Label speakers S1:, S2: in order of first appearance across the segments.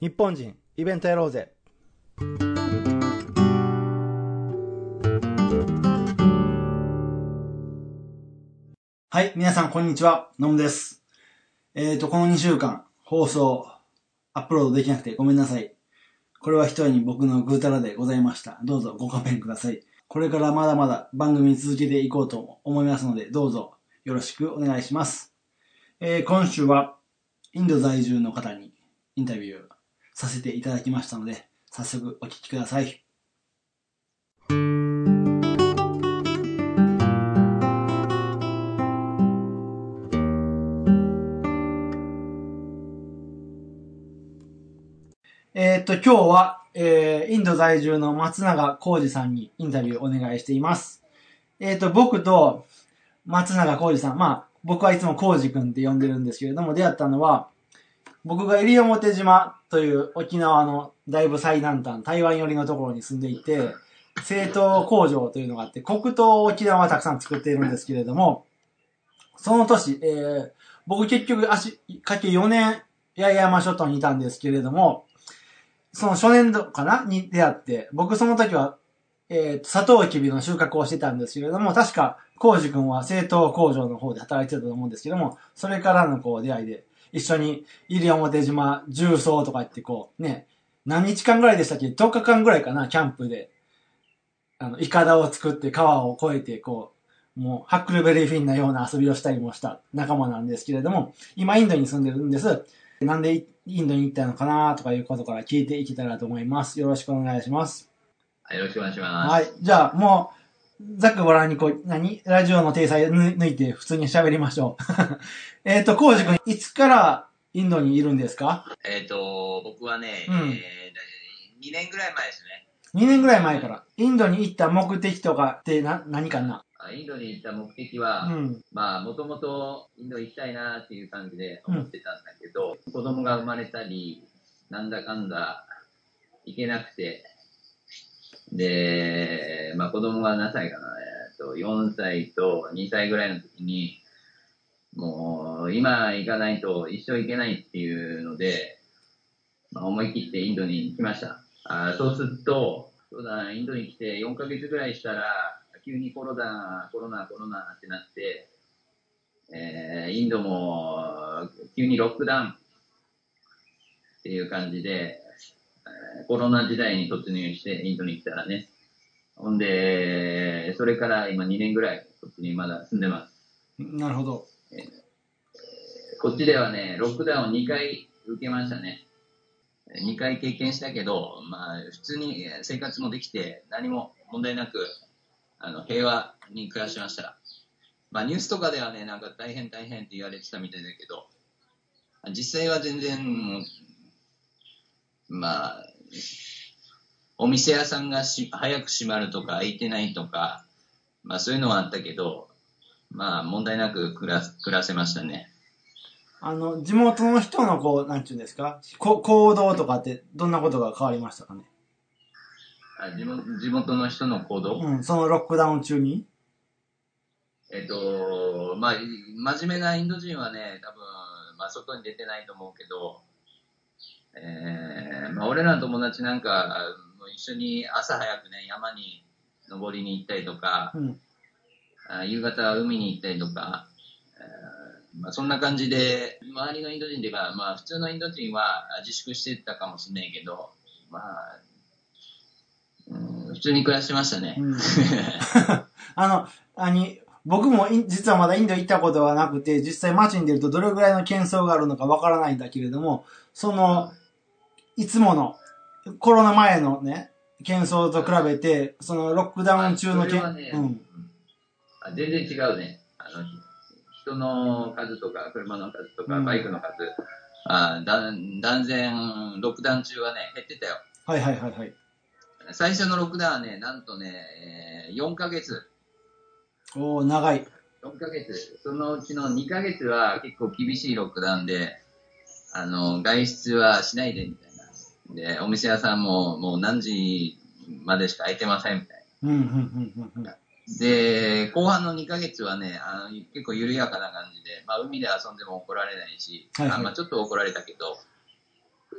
S1: 日本人、イベントやろうぜ。はい、皆さん、こんにちは。のむです。えーと、この2週間、放送、アップロードできなくてごめんなさい。これは一重に僕のぐうたらでございました。どうぞご勘弁ください。これからまだまだ番組続けていこうと思いますので、どうぞよろしくお願いします。えー今週は、インド在住の方にインタビューさせていただきましたので、早速お聞きください。えーっと、今日は、えー、インド在住の松永浩二さんにインタビューお願いしています。えーっと、僕と松永浩二さん、まあ、僕はいつも浩二くんって呼んでるんですけれども、出会ったのは、僕が西表島という沖縄のだいぶ最南端、台湾寄りのところに住んでいて、製糖工場というのがあって、黒糖を沖縄はたくさん作っているんですけれども、その年、えー、僕結局足、かけ4年、八重山諸島にいたんですけれども、その初年度かなに出会って、僕その時は、えー、砂糖きびの収穫をしてたんですけれども、確か、コウジ君は製糖工場の方で働いてたと思うんですけども、それからのこう出会いで、一緒に西表島重曹とか言ってこう、ね、何日間ぐらいでしたっけ ?10 日間ぐらいかな、キャンプで。あの、イカダを作って川を越えて、こう、もう、ハックルベリーフィンなような遊びをしたりもした仲間なんですけれども、今インドに住んでるんです。なんでインドに行ったのかなとかいうことから聞いていけたらと思います。よろしくお願いします。
S2: はいよろしくお願いします。
S1: はい。じゃあ、もう、ざっくばらんにこう、何？ラジオの体裁抜抜いて普通に喋りましょう。えっと、コウジ君、いつからインドにいるんですか？
S2: えっ、と、僕はね、
S1: うん
S2: えー、2年ぐらい前ですね。
S1: ?2 年ぐらい前から。インドに行った目的とかってな、何かな？
S2: あインドに行った目的は、
S1: うん。
S2: まあ、もともとインド行きたいなっていう感じで思ってたんだけど、子供が生まれたり、なんだかんだ行けなくて、で、まあ子供が何歳かな、えー、と4歳と2歳ぐらいの時に、もう今行かないと一生行けないっていうので、まあ、思い切ってインドに行きました。あそうすると、そうだ、インドに来て4ヶ月ぐらいしたら、急にコロナ、コロナ、コロナってなって、えーインドも急にロックダウンっていう感じで、コロナ時代に突入してインドに来たらね。ほんで、それから今2年ぐらいこっちにまだ住んでます。
S1: なるほど。
S2: こっちではね、ロックダウンを2回受けましたね。2回経験したけど、まあ、普通に生活もできて、何も問題なく、あの、平和に暮らしました。まあ、ニュースとかではね、なんか大変大変って言われてたみたいだけど、実際は全然、まあ、お店屋さんがし早く閉まるとか、開いてないとか、まあそういうのはあったけど、まあ問題なく暮ら暮らせましたね。
S1: あの、地元の人のこう、なんちゅうんですか？こ行動とかってどんなことが変わりましたかね？
S2: あ地元地元の人の行動、
S1: うん、そのロックダウン中に？
S2: えっと、まあ、真面目なインド人はね、多分、まあ、外に出てないと思うけど、えーまあ、俺らの友達なんか、もう一緒に朝早くね、山に登りに行ったりとか、
S1: うん。
S2: あ夕方海に行ったりとか、えーまあ、そんな感じで、周りのインド人では、まあ、普通のインド人は自粛してたかもしれないけど、まあ、うん、普通に暮らしてましたね。
S1: うん あの、あに、僕も実はまだインド行ったことはなくて、実際街に出るとどれぐらいの喧騒があるのかわからないんだけれども、その、いつもの、コロナ前のね、喧騒と比べて、そのロックダウン中のけん、
S2: ね
S1: うん。
S2: あ全然違うね。あの人の数とか、車の数とか、
S1: うん
S2: バイクの数、あだ断然、ロックダウン中はね、減ってたよ。
S1: はいはいはいはい。
S2: 最初のロックダウンはね、なんとね、えー4ヶ月。
S1: おー、長い。
S2: 4ヶ月。そのうちの2ヶ月は結構厳しいロックダウンで、あの、外出はしないでみたいな。で、お店屋さんももう何時までしか開いてませんみたいな。
S1: うん、うん、うん、うんうん。
S2: で、後半の2ヶ月はね、あの結構緩やかな感じで、まあ、海で遊んでも怒られないし、
S1: はいはい
S2: あまあ、ちょっと怒られたけど、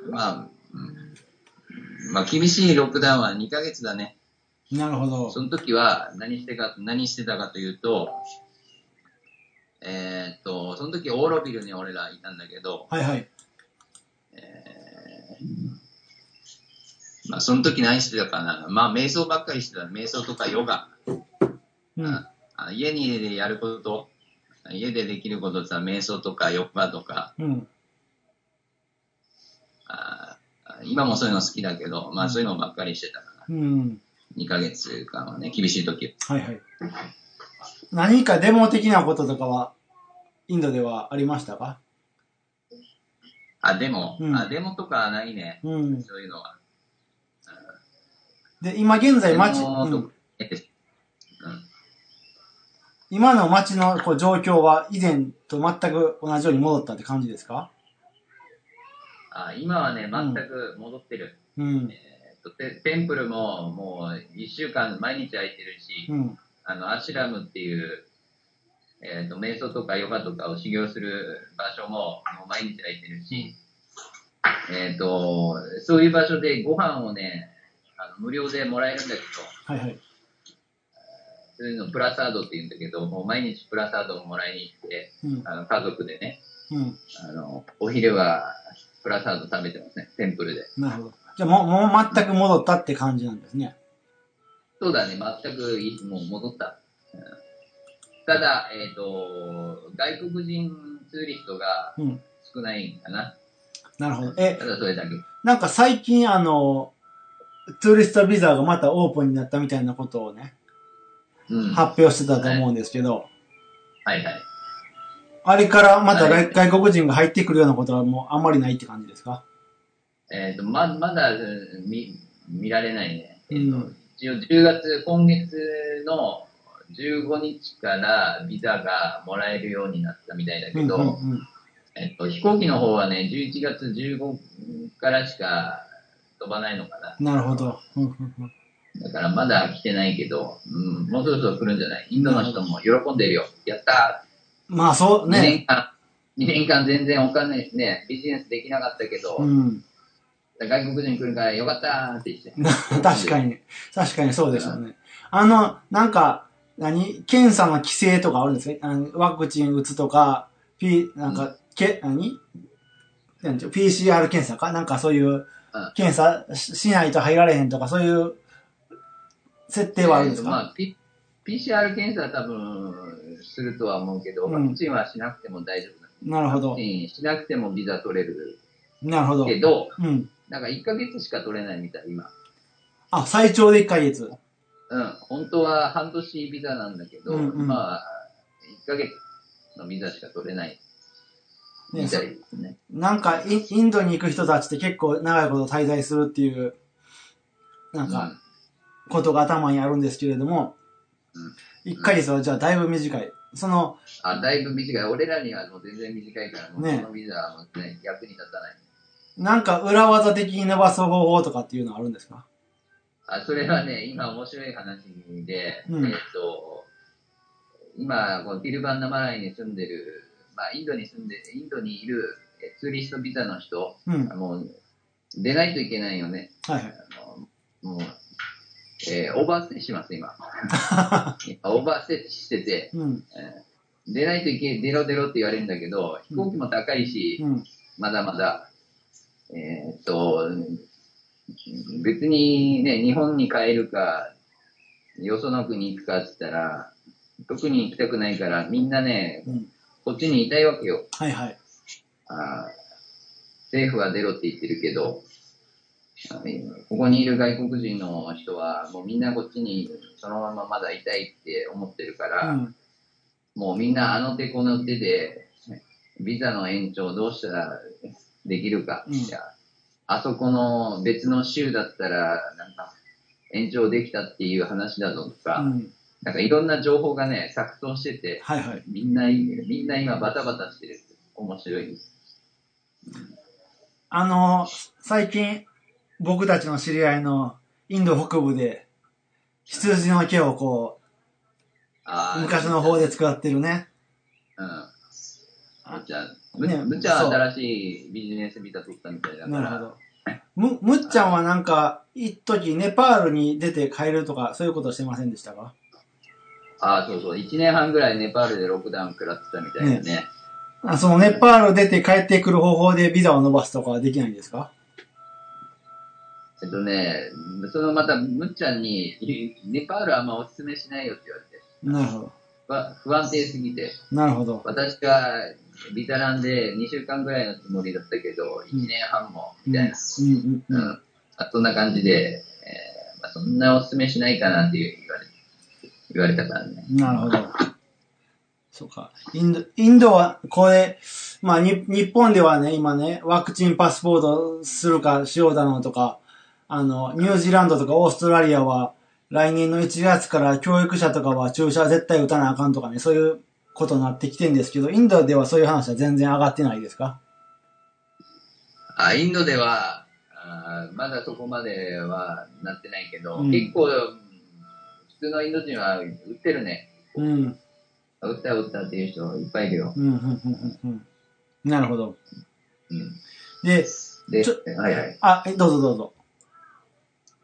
S2: まあ、うんまあ、厳しいロックダウンは2ヶ月だね。
S1: なるほど。
S2: その時は何してか、何してたかというと、えーっと、その時オーロビルに俺らいたんだけど、
S1: はいはい。
S2: えーまあ、その時何してたかな。まあ、瞑想ばっかりしてた。瞑想とかヨガ。
S1: うん。
S2: あ家にやること、家でできることさ、瞑想とかヨガとか、
S1: うん。
S2: あ今もそういうの好きだけど、まあそういうのばっかりしてたかな。
S1: うん。
S2: 2ヶ月間はね、厳しい時。
S1: はいはい。何かデモ的なこととかは、インドではありましたか？
S2: あ、でも、
S1: うん
S2: あ、デモとかはないね。
S1: うん。
S2: そういうのは。
S1: で、今現在街、
S2: デモと
S1: うん、今の街のこう状況は以前と全く同じように戻ったって感じですか？
S2: あ今はね、全く戻ってる。
S1: うん。
S2: えーっとテテンプルももう1週間毎日空いてるし、
S1: うん。
S2: あの、アシュラムっていう、えっ、と、瞑想とかヨガとかを修行する場所も、もう毎日空いてるし、えっ、と、そういう場所でご飯をね、無料でもらえるんだけど、
S1: はいはい。
S2: そういうのプラサードって言うんだけど、もう毎日プラサードをもらいに行って、
S1: うん。
S2: あの家族でね、
S1: うん。
S2: あの、お昼はプラサード食べてますね、テンプルで。
S1: なるほど。じゃあもう、もう全く戻ったって感じなんですね。
S2: そうだね、全くいもう戻った。うんただ、えっ、と、外国人ツーリストが
S1: うん。
S2: 少ないんかな。
S1: なるほど。え、
S2: ただそれだけ。
S1: なんか最近あの、ツーリストビザがまたオープンになったみたいなことをね、
S2: うん。は
S1: 発表してたと思うんですけど、
S2: いはい。
S1: あれからまた外,、国人が入ってくるようなことはもうあんまりないって感じですか？
S2: えっ、と、ま、まだうん見、見られないね。えっ、と、
S1: うん
S2: 一応10月、今月の15日からビザがもらえるようになったみたいだけど、
S1: うんうんうん。
S2: えっと、飛行機の方はね、11月15からしか飛ばないのかな。
S1: なるほど。
S2: だからまだ来てないけど、うん、もうそろそろ来るんじゃない？インドの人も喜んでるよ。やった
S1: まあそう
S2: ー、2
S1: ね。
S2: 年間、2年間全然お金ね、ビジネスできなかったけど、
S1: うん。
S2: 外国人来るからよかったーって言って。
S1: 確かに。確かにそうですよね。あの、なんか、何？検査の規制とかあるんですか？あのワクチン打つとか、P、なんか、け、何？なんていう ?PCR 検査か？なんかそういう検査ししないと入られへんとか、そういう設定はあるんですか、
S2: えーとまあ、P、PCR 検査は多分するとは思うけど、
S1: うん
S2: ワクチンはしなくても大丈夫だ。
S1: なるほど
S2: ワク。チンしなくてもビザ取れる
S1: なるほど。
S2: けど、
S1: うん。
S2: なんか1ヶ月しか取れないみたい、今。
S1: あ、最長で1ヶ月。
S2: うん、本当は半年ビザなんだけど、
S1: うんうん
S2: まあ、1ヶ月のビザしか取れない
S1: ね
S2: みたいですね。
S1: なんかイン、インドに行く人たちって結構長いこと滞在するっていう、なんか、ことが頭にあるんですけれども、
S2: うん
S1: 1ヶ月はじゃあだいぶ短い。その、
S2: あ、だいぶ短い。俺らにはもう全然短いから、もう
S1: ね
S2: このビザはもうね、役に立たない。
S1: なんか裏技的に伸ばす方法とかっていうのはあるんですか？
S2: あ、それはね、今面白い話で、
S1: うん
S2: えっと、今、このティルバンナマライに住んでる、まあ、インドに住んで、インドにいるえツーリストビザの人、
S1: うん。
S2: 出ないといけないよね。
S1: はい。
S2: あのもう、えーオーバーステイします、今。今オーバーステイしてて、
S1: うん。
S2: えー出ないといけ、出ろ出ろって言われるんだけど、飛行機も高いし、
S1: うん。
S2: まだまだ、えーっと、別にね、日本に帰るか、よその国行くかって言ったら、特に行きたくないから、みんなね、
S1: うん。
S2: こっちにいたいわけよ。
S1: はいはい。
S2: あー政府は出ろって言ってるけど、あここにいる外国人の人は、もうみんなこっちにそのまままだいたいって思ってるから、
S1: うん。
S2: もうみんなあの手この手で、ビザの延長どうしたらできるか。
S1: うん
S2: あそこの別の州だったら、なんか、延長できたっていう話だぞとか、
S1: うん。
S2: なんかいろんな情報がね、錯綜してて、
S1: はいはい。
S2: みんな、みんな今バタバタしてる。面白いです。
S1: あの、最近、僕たちの知り合いのインド北部で、羊の毛をこう、昔の方で使ってるね。
S2: うん。むっちゃん、む
S1: ね
S2: むっちゃ新しいビジネスビザ取ったみたいだから。
S1: なるほど。む、むっちゃんはなんか、一時ネパールに出て帰るとか、そういうことしてませんでしたか？
S2: ああ、そうそう。1年半ぐらいネパールでロックダウン食らってたみたいなね。
S1: あそのネパール出て帰ってくる方法でビザを伸ばすとかはできないんですか？
S2: えっとね、そのまた、むっちゃんに、ネパールあんまおすすめしないよって言われて。
S1: なるほど。
S2: わ不安定すぎて。
S1: なるほど。
S2: 私がビザランで2週間ぐらいのつもりだったけど、1年半も、みたいな。
S1: うんうん
S2: う。
S1: うん
S2: そんな感じで、えーまあ、そんなおすすめしないかなっていう言われ言われたからね。
S1: なるほど。そうか。インド、インドは、これ、まあ、に、日本ではね、今ね、ワクチンパスポートするかしようだのとか、あの、ニュージーランドとかオーストラリアは、来年の1月から教育者とかは注射絶対打たなあかんとかね、そういうことになってきてんですけど、インドではそういう話は全然上がってないですか？
S2: あインドではあまだそこまではなってないけど、
S1: うん
S2: 結構、うん普通のインド人は売ってるね。
S1: うん。
S2: 売った売ったっていう人いっぱいいるよ。
S1: うん、うん、うん、うんうん。なるほど。
S2: うん、
S1: で、
S2: で
S1: ちょ、
S2: はいはい。
S1: あ、えどうぞどうぞ。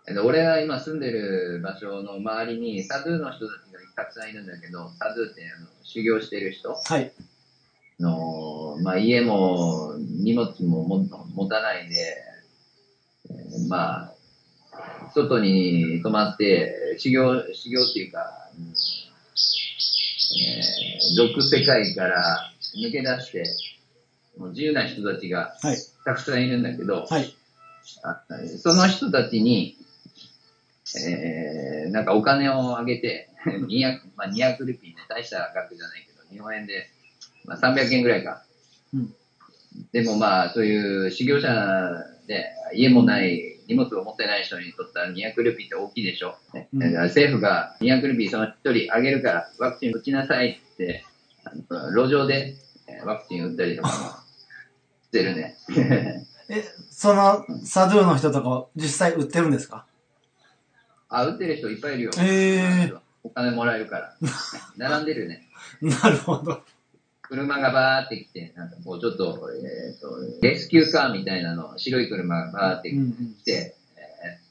S2: えっと俺が今住んでる場所の周りにサドゥーの人たちがたくさんいるんだけど、サドゥーってあの修行してる人
S1: はい。
S2: の、まあ、家も荷物もも持たないで、えーまあ、外に泊まって修行、修行っていうか、うんえー俗世界から抜け出して、もう自由な人たちが
S1: はい。
S2: たくさんいるんだけど、
S1: はい。
S2: あその人たちに、えー、なんかお金をあげて、200、まあ、200ルピーね、大した額じゃないけど、日本円で、まあ、300円ぐらいか。
S1: うん
S2: でもまあ、そういう修行者で、家もない、荷物を持ってない人にとったら200ルピーって大きいでしょ。ね
S1: うん
S2: だから政府が200ルピーその一人あげるから、ワクチン打ちなさいって、路上でえーワクチン打ったりとかも してるね。
S1: え、その、サドゥーの人とか実際売ってるんですか？
S2: あ、打ってる人いっぱいいるよ。
S1: へー
S2: お金もらえるから。並んでるね。
S1: なるほど。
S2: 車がバーって来て、なんかこうちょっと、えっ、と、レスキューカーみたいなの、白い車がバーって
S1: うんうん
S2: 来て、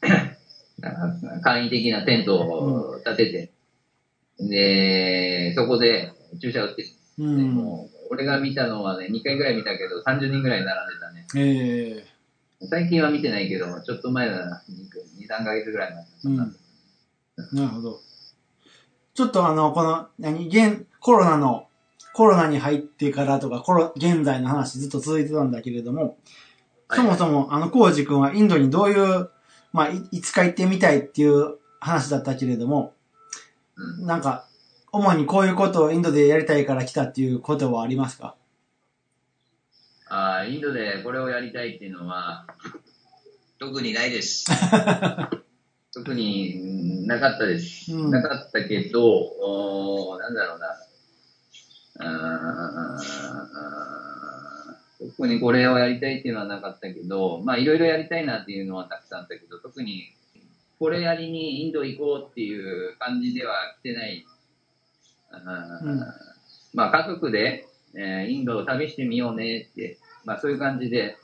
S2: えーなんか簡易的なテントを立てて、で、そこで注射打って
S1: うん。
S2: もう俺が見たのはね、2回ぐらい見たけど、30人ぐらい並んでたね。
S1: ええ
S2: 最近は見てないけど、ちょっと前だな、2、3ヶ月ぐらい前だったな。
S1: なるほど。ちょっとあの、この、何、現、コロナの、コロナに入ってからとか、コロ、現在の話ずっと続いてたんだけれども、そもそも、あの、コウジ君はインドにどういう、まあ、いいつか行ってみたいっていう話だったけれども、
S2: うん
S1: なんか、主にこういうことをインドでやりたいから来たっていうことはありますか？
S2: あーインドでこれをやりたいっていうのは、特にないです。特にうんなかったです。
S1: うん
S2: なかったけど、なんだろうな。特にこれをやりたいっていうのはなかったけど、まあいろいろやりたいなっていうのはたくさんあったけど、特にこれやりにインド行こうっていう感じでは来てない。あー
S1: うん。
S2: まあ家族で、えーインドを旅してみようねって、まあそういう感じで、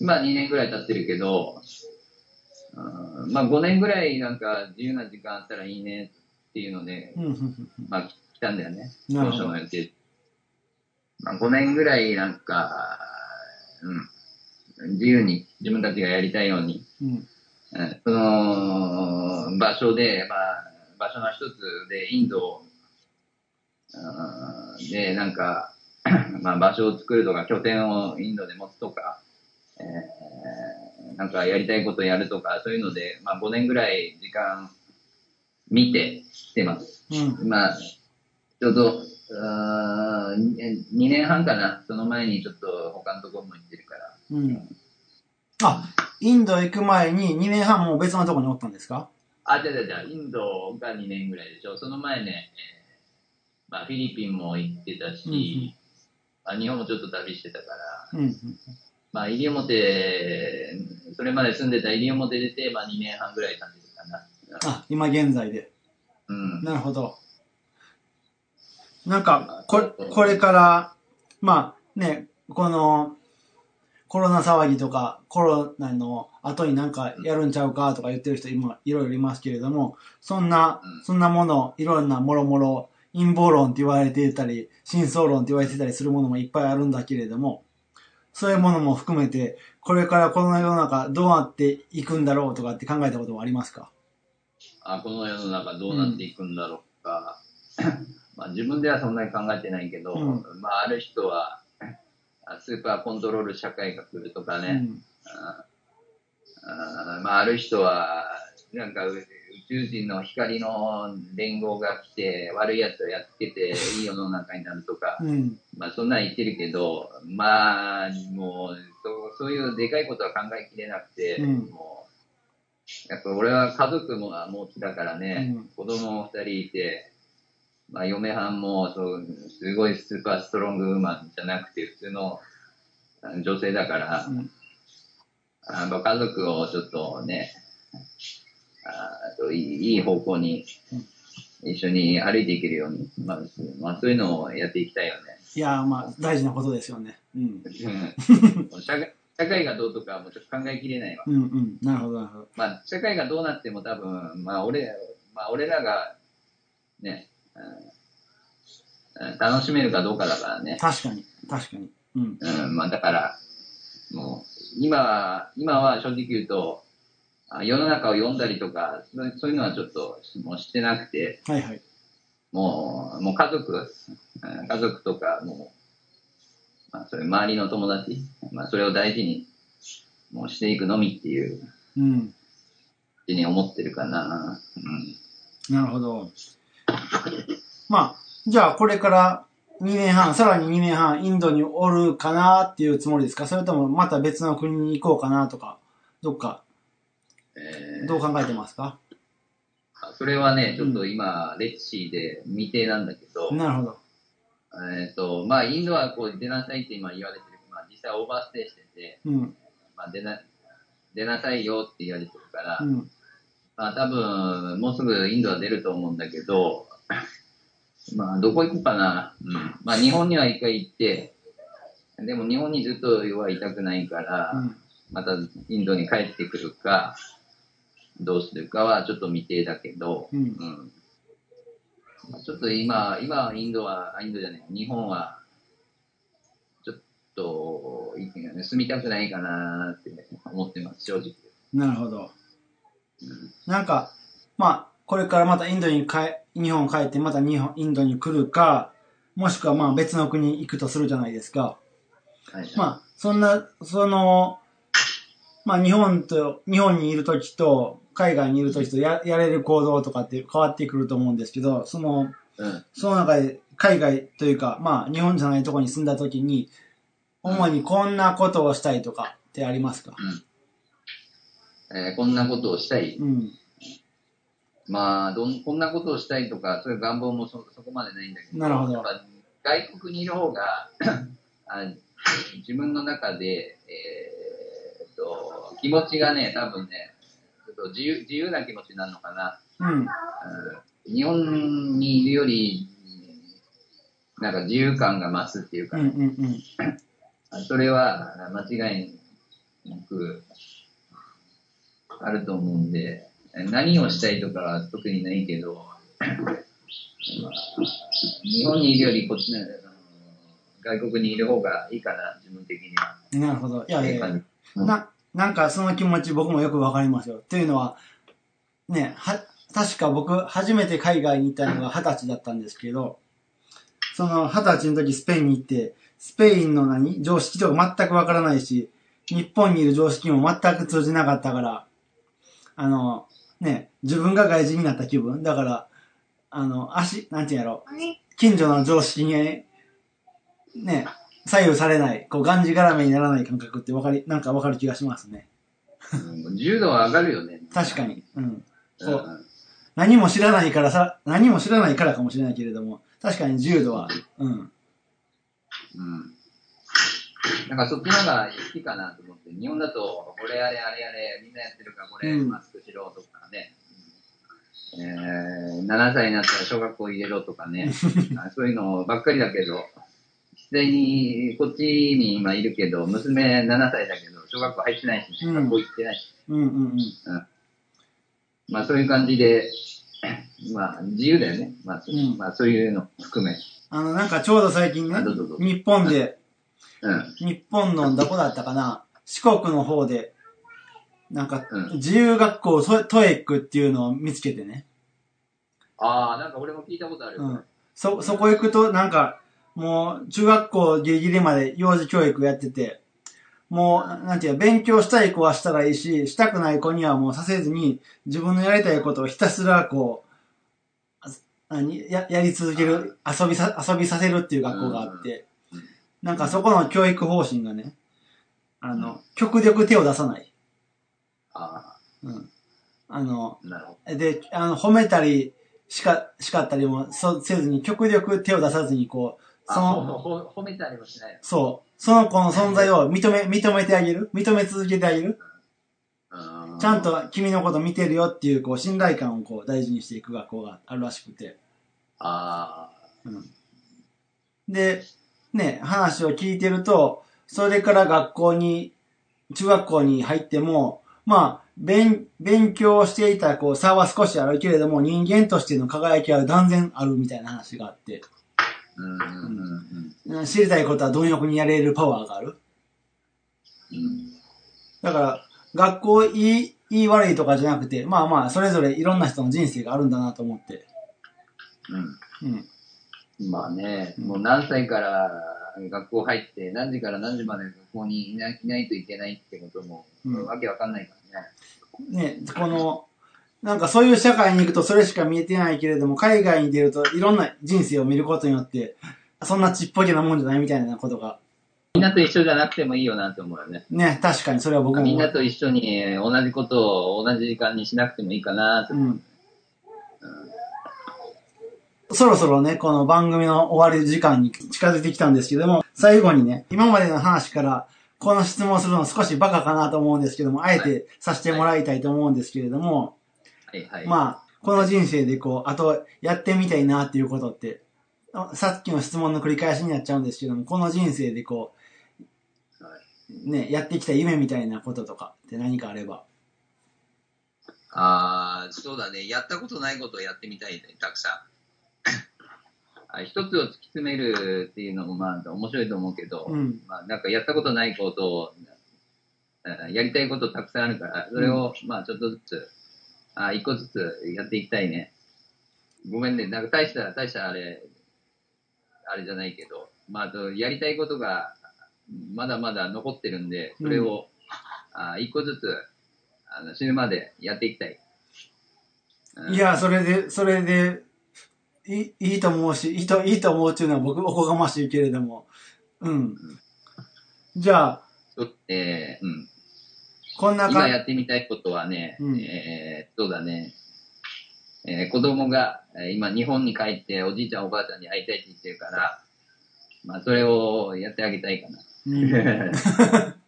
S2: 今2年ぐらい経ってるけど、うんまあ5年ぐらいなんか自由な時間あったらいいねっていうので、まあ来たんだよね。当初の予定。まあ5年ぐらいなんか、うん、自由に自分たちがやりたいように、
S1: うん。
S2: うんその場所で、まあ場所の一つでインドで、なんか、まあ場所を作るとか、拠点をインドで持つとか、えーなんかやりたいことやるとか、そういうので、まあ5年ぐらい時間見てきてます。
S1: うん。
S2: まあ、ちょうどうーん、2年半かな。その前にちょっと他のところも行ってるから。
S1: うん。あ、インド行く前に2年半もう別のとこにおったんですか？
S2: あ、じゃじゃじゃインドが2年ぐらいでしょ。その前ね、えーまあ、フィリピンも行ってたし、
S1: うんうん
S2: まあ、日本もちょっと旅してたから、
S1: うん。
S2: まあ、西表、それまで住んでた西表出て、まあ、2年半ぐらい経ってるかな。
S1: あ、今現在で。
S2: うん。
S1: なるほど。なんか、これ、これから、まあね、この、コロナ騒ぎとか、コロナの後になんかやるんちゃうかとか言ってる人今、いろいろいますけれども、そんな、そんなもの、いろんなもろもろ、陰謀論って言われていたり、真相論って言われてたりするものもいっぱいあるんだけれども、そういうものも含めて、これからこの世の中どうなっていくんだろうとかって考えたことはありますか？
S2: あこの世の中どうなっていくんだろうか、まあ自分ではそんなに考えてないけど、
S1: うん
S2: まあある人はあスーパーコントロール社会が来るとかね、
S1: うん。
S2: ああまあある人はなんかう宇宙人の光の連合が来て悪いやつをやっつけていい世の中になるとか、
S1: うん。
S2: まあそんなん言ってるけどまあもうそうそういうでかいことは考えきれなくて、
S1: うん
S2: もうやっぱ俺は家族も持ちだからね、
S1: うん
S2: 子供も二人いて、まあ、嫁はんもそうすごいスーパーストロングウーマンじゃなくて普通の女性だから、
S1: うん
S2: あの家族をちょっとねあといい方向に一緒に歩いていけるように、まあまあ、そういうのをやっていきたいよね。
S1: いやー、まあ、大事なことですよね。うん。
S2: うん社会社会がどうとかはもうちょっと考えきれないわ。
S1: うんうん。なるほど、なるほど。
S2: まあ、社会がどうなっても多分、まあ、俺、まあ、俺らが、ね、うんうん楽しめるかどうかだからね。
S1: 確かに、確かに。うん。
S2: うん、まあ、だから、もう、今は、今は正直言うと、あ世の中を読んだりとか、そういうのはちょっと、もうしてなくて、
S1: はいはい。
S2: もう、もう家族、うん家族とか、もう、まあ、それ周りの友達、まあ、それを大事に、もうしていくのみっていう、
S1: うん。
S2: ふうに思ってるかな。うん。
S1: なるほど。まあ、じゃあこれから2年半、さらに2年半インドにおるかなっていうつもりですか？それともまた別の国に行こうかなとか、どっか、
S2: えー
S1: どう考えてますか？
S2: それはね、ちょっと今、レッシーで未定なんだけど、
S1: なるほど。
S2: えっ、と、まあ、インドはこう出なさいって今言われてるけど、まあ、実際オーバーステイしてて、
S1: うん。
S2: まあ、出な、出なさいよって言われてるから、
S1: うん。
S2: まあ、多分、もうすぐインドは出ると思うんだけど、まあ、どこ行こうかな。うん。まあ、日本には一回行って、でも日本にずっとはいたくないから、
S1: うん。
S2: またインドに帰ってくるか、どうするかはちょっと未定だけど、
S1: うん
S2: んまあちょっと今、今インドは、あインドじゃない、日本は、ちょっと、い住みたくないかなって思ってます、正直。
S1: なるほど。なんか、まあ、これからまたインドに帰、日本帰ってまた日本、インドに来るか、もしくはまあ別の国に行くとするじゃないですか。
S2: はい、
S1: まあ、そんな、その、まあ日本と、日本にいるときと、海外にいるときとややれる行動とかって変わってくると思うんですけど、その、
S2: うん。
S1: その中で海外というか、まあ日本じゃないところに住んだときに、主にこんなことをしたいとかってありますか？
S2: えーこんなことをしたい。
S1: うん。
S2: まあどん、こんなことをしたいとか、そういう願望もそそこまでないんだけど、
S1: なるほど
S2: 外国にいる方が あ自分の中で、えーっと、気持ちがね、多分ね、ちょっと自由自由な気持ちになるのかな。
S1: うん。
S2: うん日本にいるより、なんか自由感が増すっていうか
S1: うんう
S2: ね、
S1: んうん。
S2: それは間違いなくあると思うんで、何をしたいとかは特にないけど、まあ日本にいるよりこっちの、外国にいる方がいいかな、自分的には。
S1: なるほど。いやいや
S2: う感じ
S1: な、なんかその気持ち僕もよくわかりますよ。というのは、ね、は、確か僕初めて海外に行ったのが二十歳だったんですけど、その二十歳の時スペインに行って、スペインの何常識とか全くわからないし、日本にいる常識も全く通じなかったから、あの、ね、自分が外人になった気分。だから、あの、足、なんていうんやろ、近所の常識に、ね、左右されない、こう、がんじがらめにならない感覚ってわかり、なんかわかる気がしますね。
S2: うん重度は上がるよね。
S1: 確かに。うん。
S2: うん。
S1: そう何も知らないからさ、何も知らないからかもしれないけれども、確かに重度は、うん。
S2: うん。なんかそっちの方が好きかなと思って、日本だと、これやれあれやれ、みんなやってるからこれ
S1: うん
S2: マスクしろとかね。うんえー、7歳になったら小学校入れろとかね。あ そういうのばっかりだけど、実際にこっちに今いるけど、娘7歳だけど、小学校入ってないし、
S1: うん
S2: 学校行ってないし、
S1: うんうんうん。
S2: まあそういう感じで、まあ自由だよね。まあ、
S1: うん
S2: まあそういうの含め。
S1: あの、なんかちょうど最近ね日本で、
S2: うん。
S1: 日本のどこだったかな、四国の方で、なんか
S2: うん、
S1: 自由学校トトエックっていうのを見つけてね。
S2: ああ、なんか俺も聞いたことある。
S1: うん。そ、そこ行くと、なんか、もう、中学校ギリギリまで幼児教育やってて、もう、なんていうの勉強したい子はしたらいいし、したくない子にはもうさせずに、自分のやりたいことをひたすらこう、や、やり続ける、遊びさ、遊びさせるっていう学校があってなんかそこの教育方針がね、あの、極力手を出さない。
S2: あ
S1: うん。あの、
S2: あ、なるほ
S1: で、あの、褒めたり、しか、叱ったりもそうせずに、極力手を出さずに、こう、
S2: ど。
S1: その、
S2: ほ褒めたりもしないの？
S1: そう、その子の存在を認め、認めてあげる？認め続けてあげる？
S2: うん
S1: ちゃんと君のこと見てるよっていう、こう、信頼感をこう、大事にしていく学校があるらしくて。
S2: あ
S1: うん。で、ね、話を聞いてると、それから学校に、中学校に入っても、まあ、勉、勉強していたこう差は少しあるけれども、人間としての輝きは断然あるみたいな話があって、
S2: あ、うんうんうん
S1: うん知りたいことは貪欲にやれるパワーがある。
S2: うん。
S1: だから、学校いい、いい悪いとかじゃなくて、まあまあ、それぞれいろんな人の人生があるんだなと思って。うん。
S2: うん。まあね、
S1: うん
S2: もう何歳から学校入って、何時から何時まで学校にいないいないといけないってことも、
S1: うん
S2: わけわかんないからね。
S1: ね、この、なんかそういう社会に行くとそれしか見えてないけれども、海外に出るといろんな人生を見ることによって、そんなちっぽけなもんじゃないみたいなことが、
S2: みんなと一緒じゃなくてもいいよなって思うよね。
S1: ね、確かにそれは僕も。
S2: みんなと一緒に同じことを同じ時間にしなくてもいいかなって。
S1: うん。そろそろね、この番組の終わり時間に近づいてきたんですけども、最後にね、今までの話から、この質問するの少しバカかなと思うんですけども、あえてさせてもらいたいと思うんですけれども、
S2: はいはい。
S1: まあ、この人生でこう、あと、やってみたいなっていうことって、あさっきの質問の繰り返しになっちゃうんですけども、この人生でこ
S2: はい、
S1: う、ね、やってきた夢みたいなこととかって何かあれば。
S2: ああ、そうだね。やったことないことをやってみたいね、たくさん。あ一つを突き詰めるっていうのもまあ面白いと思うけど、
S1: うん
S2: まあなんかやったことないことを、あやりたいことたくさんあるから、それをまあちょっとずつ、あ一個ずつやっていきたいね。ごめんね、なんか大した、大したあれ、あれじゃないけど、まあやりたいことがまだまだ残ってるんで、それを、あ一個ずつ、あの死ぬまでやっていきたい。うん
S1: いや、それで、それで、いいいいと思うし、いいと、いいと思うっていうのは僕おこがましいけれども。うん。じゃあ、
S2: えーうん、
S1: こんな
S2: 今
S1: 感
S2: やってみたいことはね、
S1: うん
S2: えーそうだね、えー子供がえー今日本に帰っておじいちゃんおばあちゃんに会いたいって言ってるから、まあそれをやってあげたいかな。
S1: うん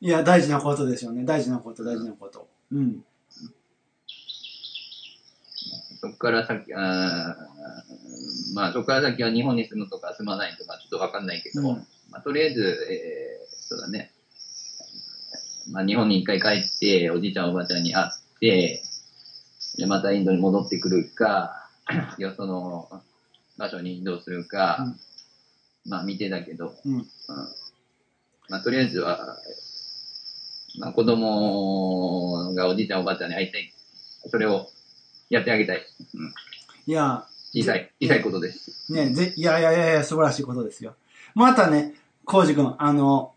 S1: いや、大事なことですよね。大事なこと、大事なこと。うん。
S2: そこから先、あーまあそこから先は日本に住むとか住まないとかちょっとわかんないけど、
S1: うん
S2: まあとりあえず、えーそうだね、まあ日本に一回帰っておじいちゃんおばあちゃんに会って、でまたインドに戻ってくるか、よその場所に移動するか、まあ未定だけど、
S1: うん。
S2: うんまあとりあえずは、まあ子供がおじいちゃんおばあちゃんに会いたい。それをやってあげたい。うん、
S1: いや、
S2: 小さい、小さいことです。
S1: ね、ぜ、いやいやいやいや、素晴らしいことですよ。またね、コウジ君、あの、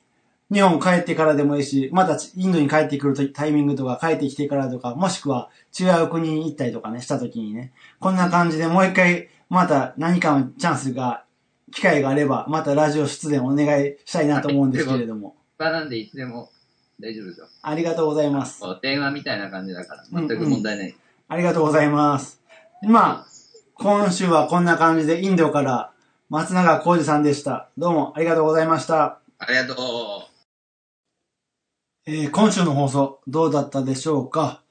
S1: 日本帰ってからでもいいし、またインドに帰ってくるタイミングとか帰ってきてからとか、もしくは違う国に行ったりとかね、した時にね、こんな感じでもう一回、また何かのチャンスが、機会があれば、またラジオ出演お願いしたいなと思うんですけれども。
S2: 場なんでいつでも大丈夫ですよ。
S1: ありがとうございます。
S2: 電話みたいな感じだから、全く問題ない。
S1: ありがとうございます。まあ、今週はこんな感じでインドから松永浩二さんでした。どうもありがとうございました。
S2: ありがとう。
S1: えー今週の放送どうだったでしょうか？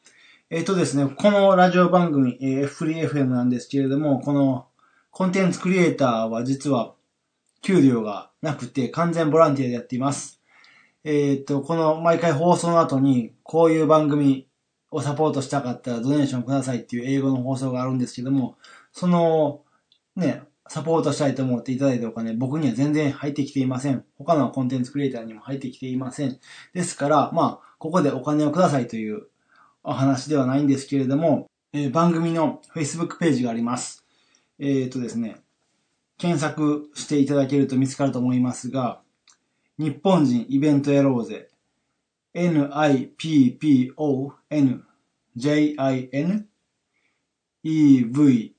S1: えっ、とですね、このラジオ番組、えー、フリー FM なんですけれども、このコンテンツクリエイターは実は給料がなくて完全ボランティアでやっています。えっ、と、この毎回放送の後にこういう番組をサポートしたかったらドネーションくださいっていう英語の放送があるんですけども、その、ね、サポートしたいと思っていただいたお金、僕には全然入ってきていません。他のコンテンツクリエイターにも入ってきていません。ですから、まあ、ここでお金をくださいというお話ではないんですけれども、えー番組の Facebook ページがあります。えっ、とですね、検索していただけると見つかると思いますが、日本人イベントやろうぜ。NIPPON JIN EVENT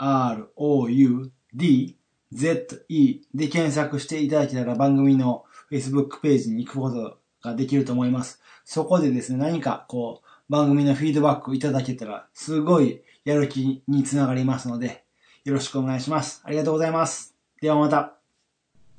S1: YAROUD ZE で検索していただけたら番組の Facebook ページに行くことができると思います。そこでですね、何かこう番組のフィードバックいただけたらすごいやる気につながりますので、よろしくお願いします。ありがとうございます。ではまた。